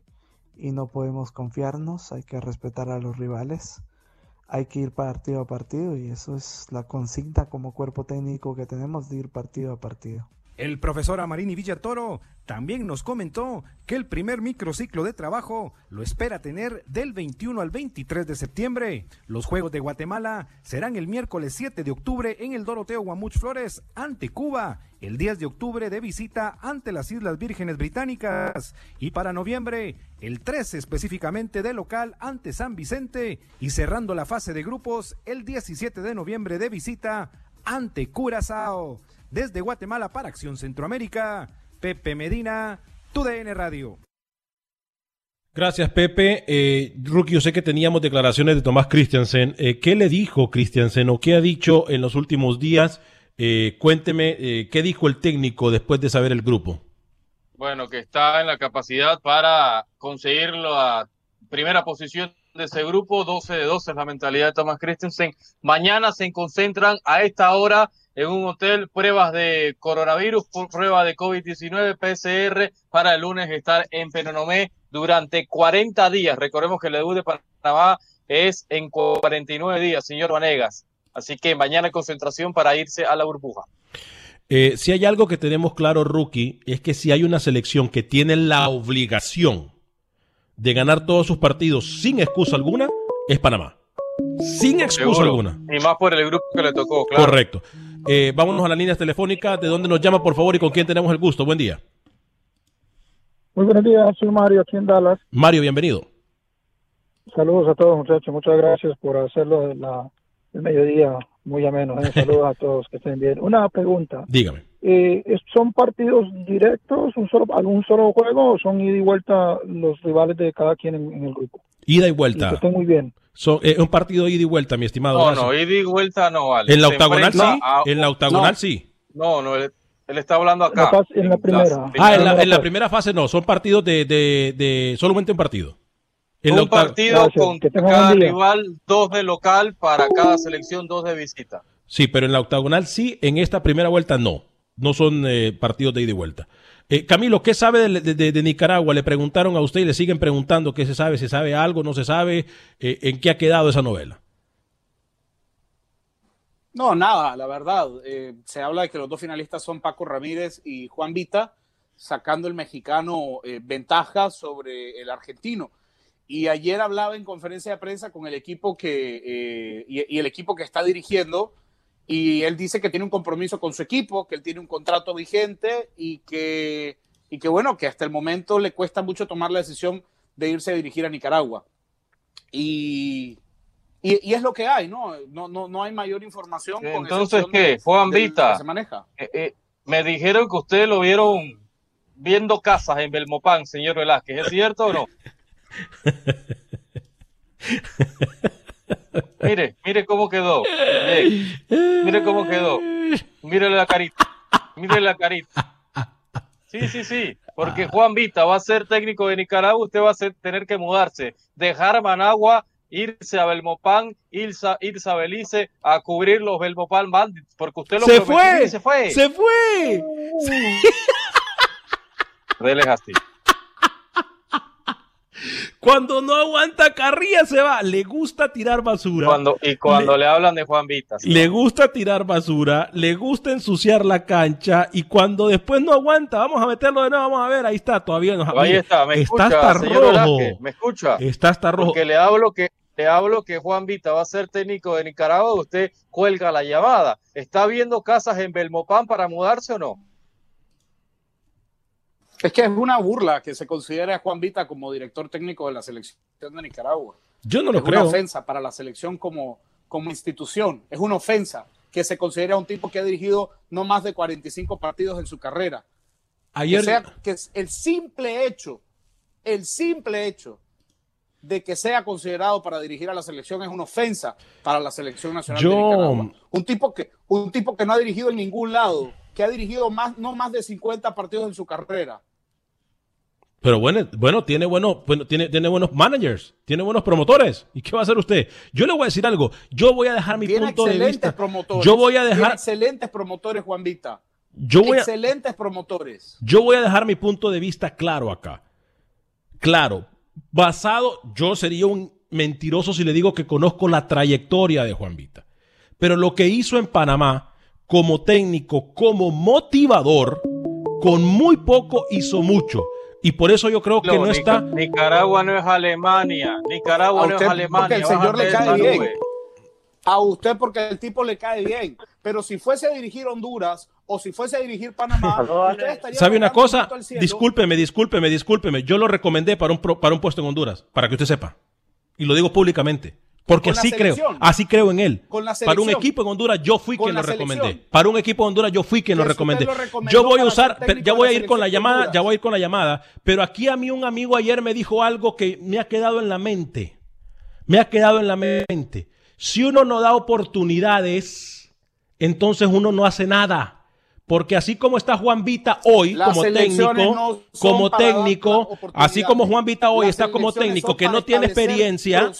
y no podemos confiarnos, hay que respetar a los rivales, hay que ir partido a partido y eso es la consigna como cuerpo técnico que tenemos de ir partido a partido. El profesor Amarini Villatoro también nos comentó que el primer microciclo de trabajo lo espera tener del 21 al 23 de septiembre. Los Juegos de Guatemala serán el miércoles 7 de octubre en el Doroteo Guamuch Flores ante Cuba, el 10 de octubre de visita ante las Islas Vírgenes Británicas y para noviembre el 13 específicamente de local ante San Vicente y cerrando la fase de grupos el 17 de noviembre de visita ante Curazao. Desde Guatemala para Acción Centroamérica, Pepe Medina, TUDN Radio. Gracias, Pepe. Eh, Rookie, yo sé que teníamos declaraciones de Tomás Christiansen. Eh, ¿Qué le dijo Christiansen o qué ha dicho en los últimos días? Eh, cuénteme, eh, ¿qué dijo el técnico después de saber el grupo? Bueno, que está en la capacidad para conseguir la primera posición de ese grupo. 12 de 12 es la mentalidad de Thomas Christensen. Mañana se concentran a esta hora en un hotel pruebas de coronavirus, prueba de COVID-19, PCR, para el lunes estar en Penonomé durante 40 días. Recordemos que el debut de Panamá es en 49 días, señor Vanegas. Así que mañana concentración para irse a la burbuja. Eh, si hay algo que tenemos claro, Rookie, es que si hay una selección que tiene la obligación de ganar todos sus partidos sin excusa alguna, es Panamá. Sin excusa Seguro. alguna. Y más por el grupo que le tocó, claro. Correcto. Eh, vámonos a las líneas telefónicas. ¿De dónde nos llama, por favor, y con quién tenemos el gusto? Buen día. Muy buenos días, soy Mario aquí en Dallas. Mario, bienvenido. Saludos a todos muchachos, muchas gracias por hacerlo de la, el mediodía muy ameno. ¿eh? Saludos a todos, que estén bien. Una pregunta, Dígame. eh, ¿es- ¿son partidos directos, un solo, algún solo juego o son ida y vuelta los rivales de cada quien en, en el grupo? Ida y Y que vuelta. estén muy bien. Son, eh, un partido ida y vuelta, mi estimado. No, no, ida y vuelta no vale. En la Se octagonal sí, a- en la octagonal no. sí. No, no, Él está hablando acá. La fase- en la primera. Ah, en la, en la primera fase no, son partidos de, de, de solamente un partido. En un partido contra cada rival, dos de local para cada selección, dos de visita. Sí, pero en la octagonal sí, en esta primera vuelta no. No son eh, partidos de ida y vuelta. Eh, Camilo, ¿qué sabe de, Nicaragua? Le preguntaron a usted y le siguen preguntando qué se sabe, se sabe algo, no se sabe, eh, en qué ha quedado esa novela. No, nada, la verdad. eh, se habla de que los dos finalistas son Paco Ramírez y Juan Vita, sacando el mexicano ventaja sobre el argentino. Y ayer hablaba en conferencia de prensa con el equipo que y el equipo que está dirigiendo y él dice que tiene un compromiso con su equipo, que él tiene un contrato vigente y que y que bueno que hasta el momento le cuesta mucho tomar la decisión de irse a dirigir a Nicaragua. Y y, y es lo que hay, ¿no? No, no, no hay mayor información. con Entonces, excepción ¿qué? Juan del- Vita. que se maneja. Eh, eh, me dijeron que ustedes lo vieron viendo casas en Belmopán, señor Velázquez. ¿Es cierto o no? mire, mire cómo quedó. Mire cómo quedó. Mire la carita. Mire la carita. Sí, sí, sí. Porque Juan Vita va a ser técnico de Nicaragua. Usted va a ser- tener que mudarse. Dejar Managua, irse a Belmopán, irse, a- irse a Belice a cubrir los Belmopán Bandits. Porque usted lo ¡Se fue! y se fue. ¡Se fue! Reles así. Cuando no aguanta carrilla se va. Le gusta tirar basura. Cuando, y cuando le, hablan de Juan Vita. sí. Le gusta tirar basura, le gusta ensuciar la cancha y cuando después no aguanta, vamos a meterlo de nuevo, vamos a ver, ahí está, todavía nos Ahí está, me está escucha, hasta señor rojo. Me escucha. Está hasta rojo. Porque le hablo que le hablo que Juan Vita va a ser técnico de Nicaragua, usted cuelga la llamada. ¿Está viendo casas en Belmopán para mudarse o no? Es que es una burla que se considere a Juan Vita como director técnico de la selección de Nicaragua. Yo no lo es creo. una ofensa para la selección como, como institución. Es una ofensa que se considere a un tipo que ha dirigido no más de 45 partidos en su carrera. Ayer- O sea, que es el simple hecho, el simple hecho de que sea considerado para dirigir a la selección es una ofensa para la selección nacional de Yo- Nicaragua. Un tipo que, un tipo que no ha dirigido en ningún lado, que ha dirigido más, no más de 50 partidos en su carrera. Pero bueno, bueno, tiene bueno, bueno, tiene, tiene buenos managers, tiene buenos promotores. ¿Y qué va a hacer usted? Yo le voy a decir algo. Yo voy a dejar mi Tiene punto de excelentes vista. promotores. Yo voy a Tiene dejar, excelentes promotores, Juan Vita. yo voy a, excelentes promotores. Yo voy a dejar mi punto de vista claro acá. Claro, basado, yo sería un mentiroso si le digo que conozco la trayectoria de Juan Vita. Pero lo que hizo en Panamá como técnico, como motivador, con muy poco hizo mucho. Y por eso yo creo que no Nica- está... Nicaragua no es Alemania. Nicaragua A no es usted Alemania. porque el señor le cae bien. nube. A usted porque el tipo le cae bien. Pero si fuese a dirigir Honduras o si fuese a dirigir Panamá, usted estaría ¿Sabe una cosa? Discúlpeme, discúlpeme, discúlpeme. Yo lo recomendé para un, pro- para un puesto en Honduras, para que usted sepa. Y lo digo públicamente. Porque así creo, así creo en él. Con la Para un equipo en Honduras yo fui Con quien lo recomendé. selección. Para un equipo en Honduras yo fui quien lo recomendé. lo Yo voy a usar, ya voy a ir con la llamada, Honduras. ya voy a ir con la llamada. Pero aquí a mí un amigo ayer me dijo algo que me ha quedado en la mente. Me ha quedado en la mente. Si uno no da oportunidades, entonces uno no hace nada. Porque así como está Juan Vita hoy Las como técnico, no como técnico, así como Juan Vita hoy Las está como técnico que no tiene experiencia,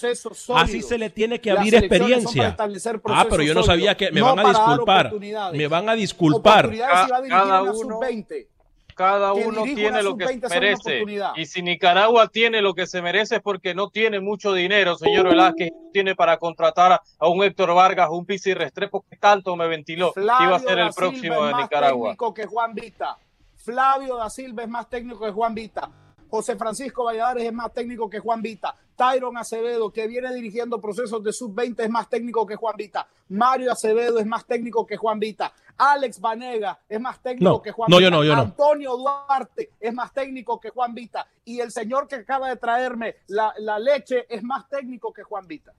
así se le tiene que Las abrir experiencia. Ah, procesos pero yo no sabía que me no van a disculpar. Me van a disculpar. Oportunidades si va a Cada uno- sub-20. Cada uno tiene lo que sub-20 se merece. Y si Nicaragua tiene lo que se merece es porque no tiene mucho dinero, señor Velázquez. Tiene para contratar a, un Héctor Vargas, un Pizzi Restrepo que tanto me ventiló que iba a Flavio ser da el Silva próximo es de más Nicaragua. técnico que Juan Vita. Flavio da Silva es más técnico que Juan Vita. José Francisco Valladares es más técnico que Juan Vita. Tyron Acevedo, que viene dirigiendo procesos de sub-20, es más técnico que Juan Vita. Mario Acevedo es más técnico que Juan Vita. Alex Vanega es más técnico No, que Juan no, Vita. yo no, yo no. Antonio Duarte es más técnico que Juan Vita. Y el señor que acaba de traerme la, la leche es más técnico que Juan Vita.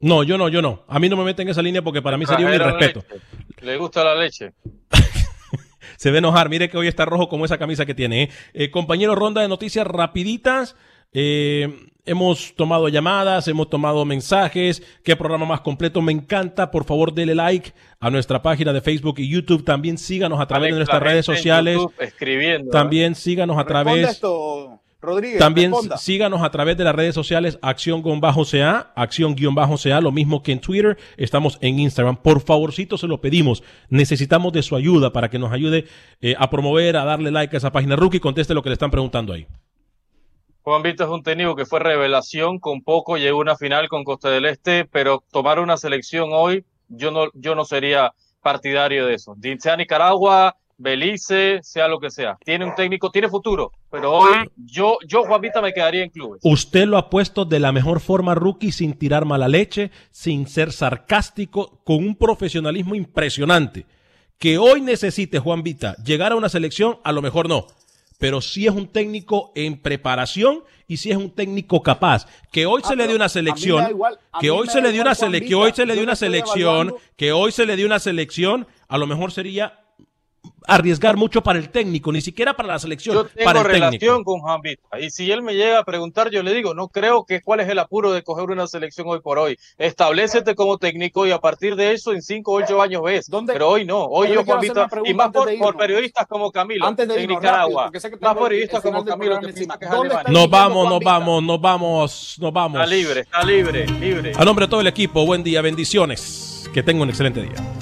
No, yo no, yo no. A mí no me meten en esa línea porque para mí sería un Trajeron irrespeto. leche. Le gusta la leche. Se ve enojar. Mire que hoy está rojo como esa camisa que tiene. ¿eh? Eh, compañero, ronda de noticias rapiditas. Eh, hemos tomado llamadas, hemos tomado mensajes. Qué programa más completo. Me encanta. Por favor, dele like a nuestra página de Facebook y YouTube. También síganos a través Alex, de nuestras redes sociales. YouTube escribiendo. ¿eh? También síganos a través. esto, Rodríguez. También responda. síganos a través de las redes sociales acción-ca, acción-ca, lo mismo que en Twitter, estamos en Instagram. Por favorcito se lo pedimos. Necesitamos de su ayuda para que nos ayude eh, a promover, a darle like a esa página. Rookie, conteste lo que le están preguntando ahí. Juan Vito es un técnico que fue revelación, con poco llegó a una final con Costa del Este, pero tomar una selección hoy, yo no, yo no sería partidario de eso. Sea Nicaragua, Belice, sea lo que sea. Tiene un técnico, tiene futuro, pero hoy yo, yo Juan Vita me quedaría en clubes. Usted lo ha puesto de la mejor forma, Rookie, sin tirar mala leche, sin ser sarcástico, con un profesionalismo impresionante. Que hoy necesite Juan Vita llegar a una selección, a lo mejor no. Pero sí es un técnico en preparación y sí es un técnico capaz. Que hoy se le dio una selección, igual, que hoy se le dio una selección, que hoy se le dio una selección, evaluando. que hoy se le dio una selección, a lo mejor sería arriesgar mucho para el técnico, ni siquiera para la selección, Yo tengo para el técnico. relación con Juan Vita. Y si él me llega a preguntar, yo le digo, no creo que cuál es el apuro de coger una selección hoy por hoy. Establecete como técnico y a partir de eso en 5 o 8 años ves. Pero hoy no. Hoy Yo Juan Vita, y más por, periodistas como Camilo Antes de en irnos, Nicaragua. rápido, porque sé que más periodistas como Camilo que encima. que ¿Dónde. Nos vamos, nos vamos, nos vamos, nos vamos. Está libre, está libre, libre. A nombre de todo el equipo, buen día, bendiciones. Que tenga un excelente día.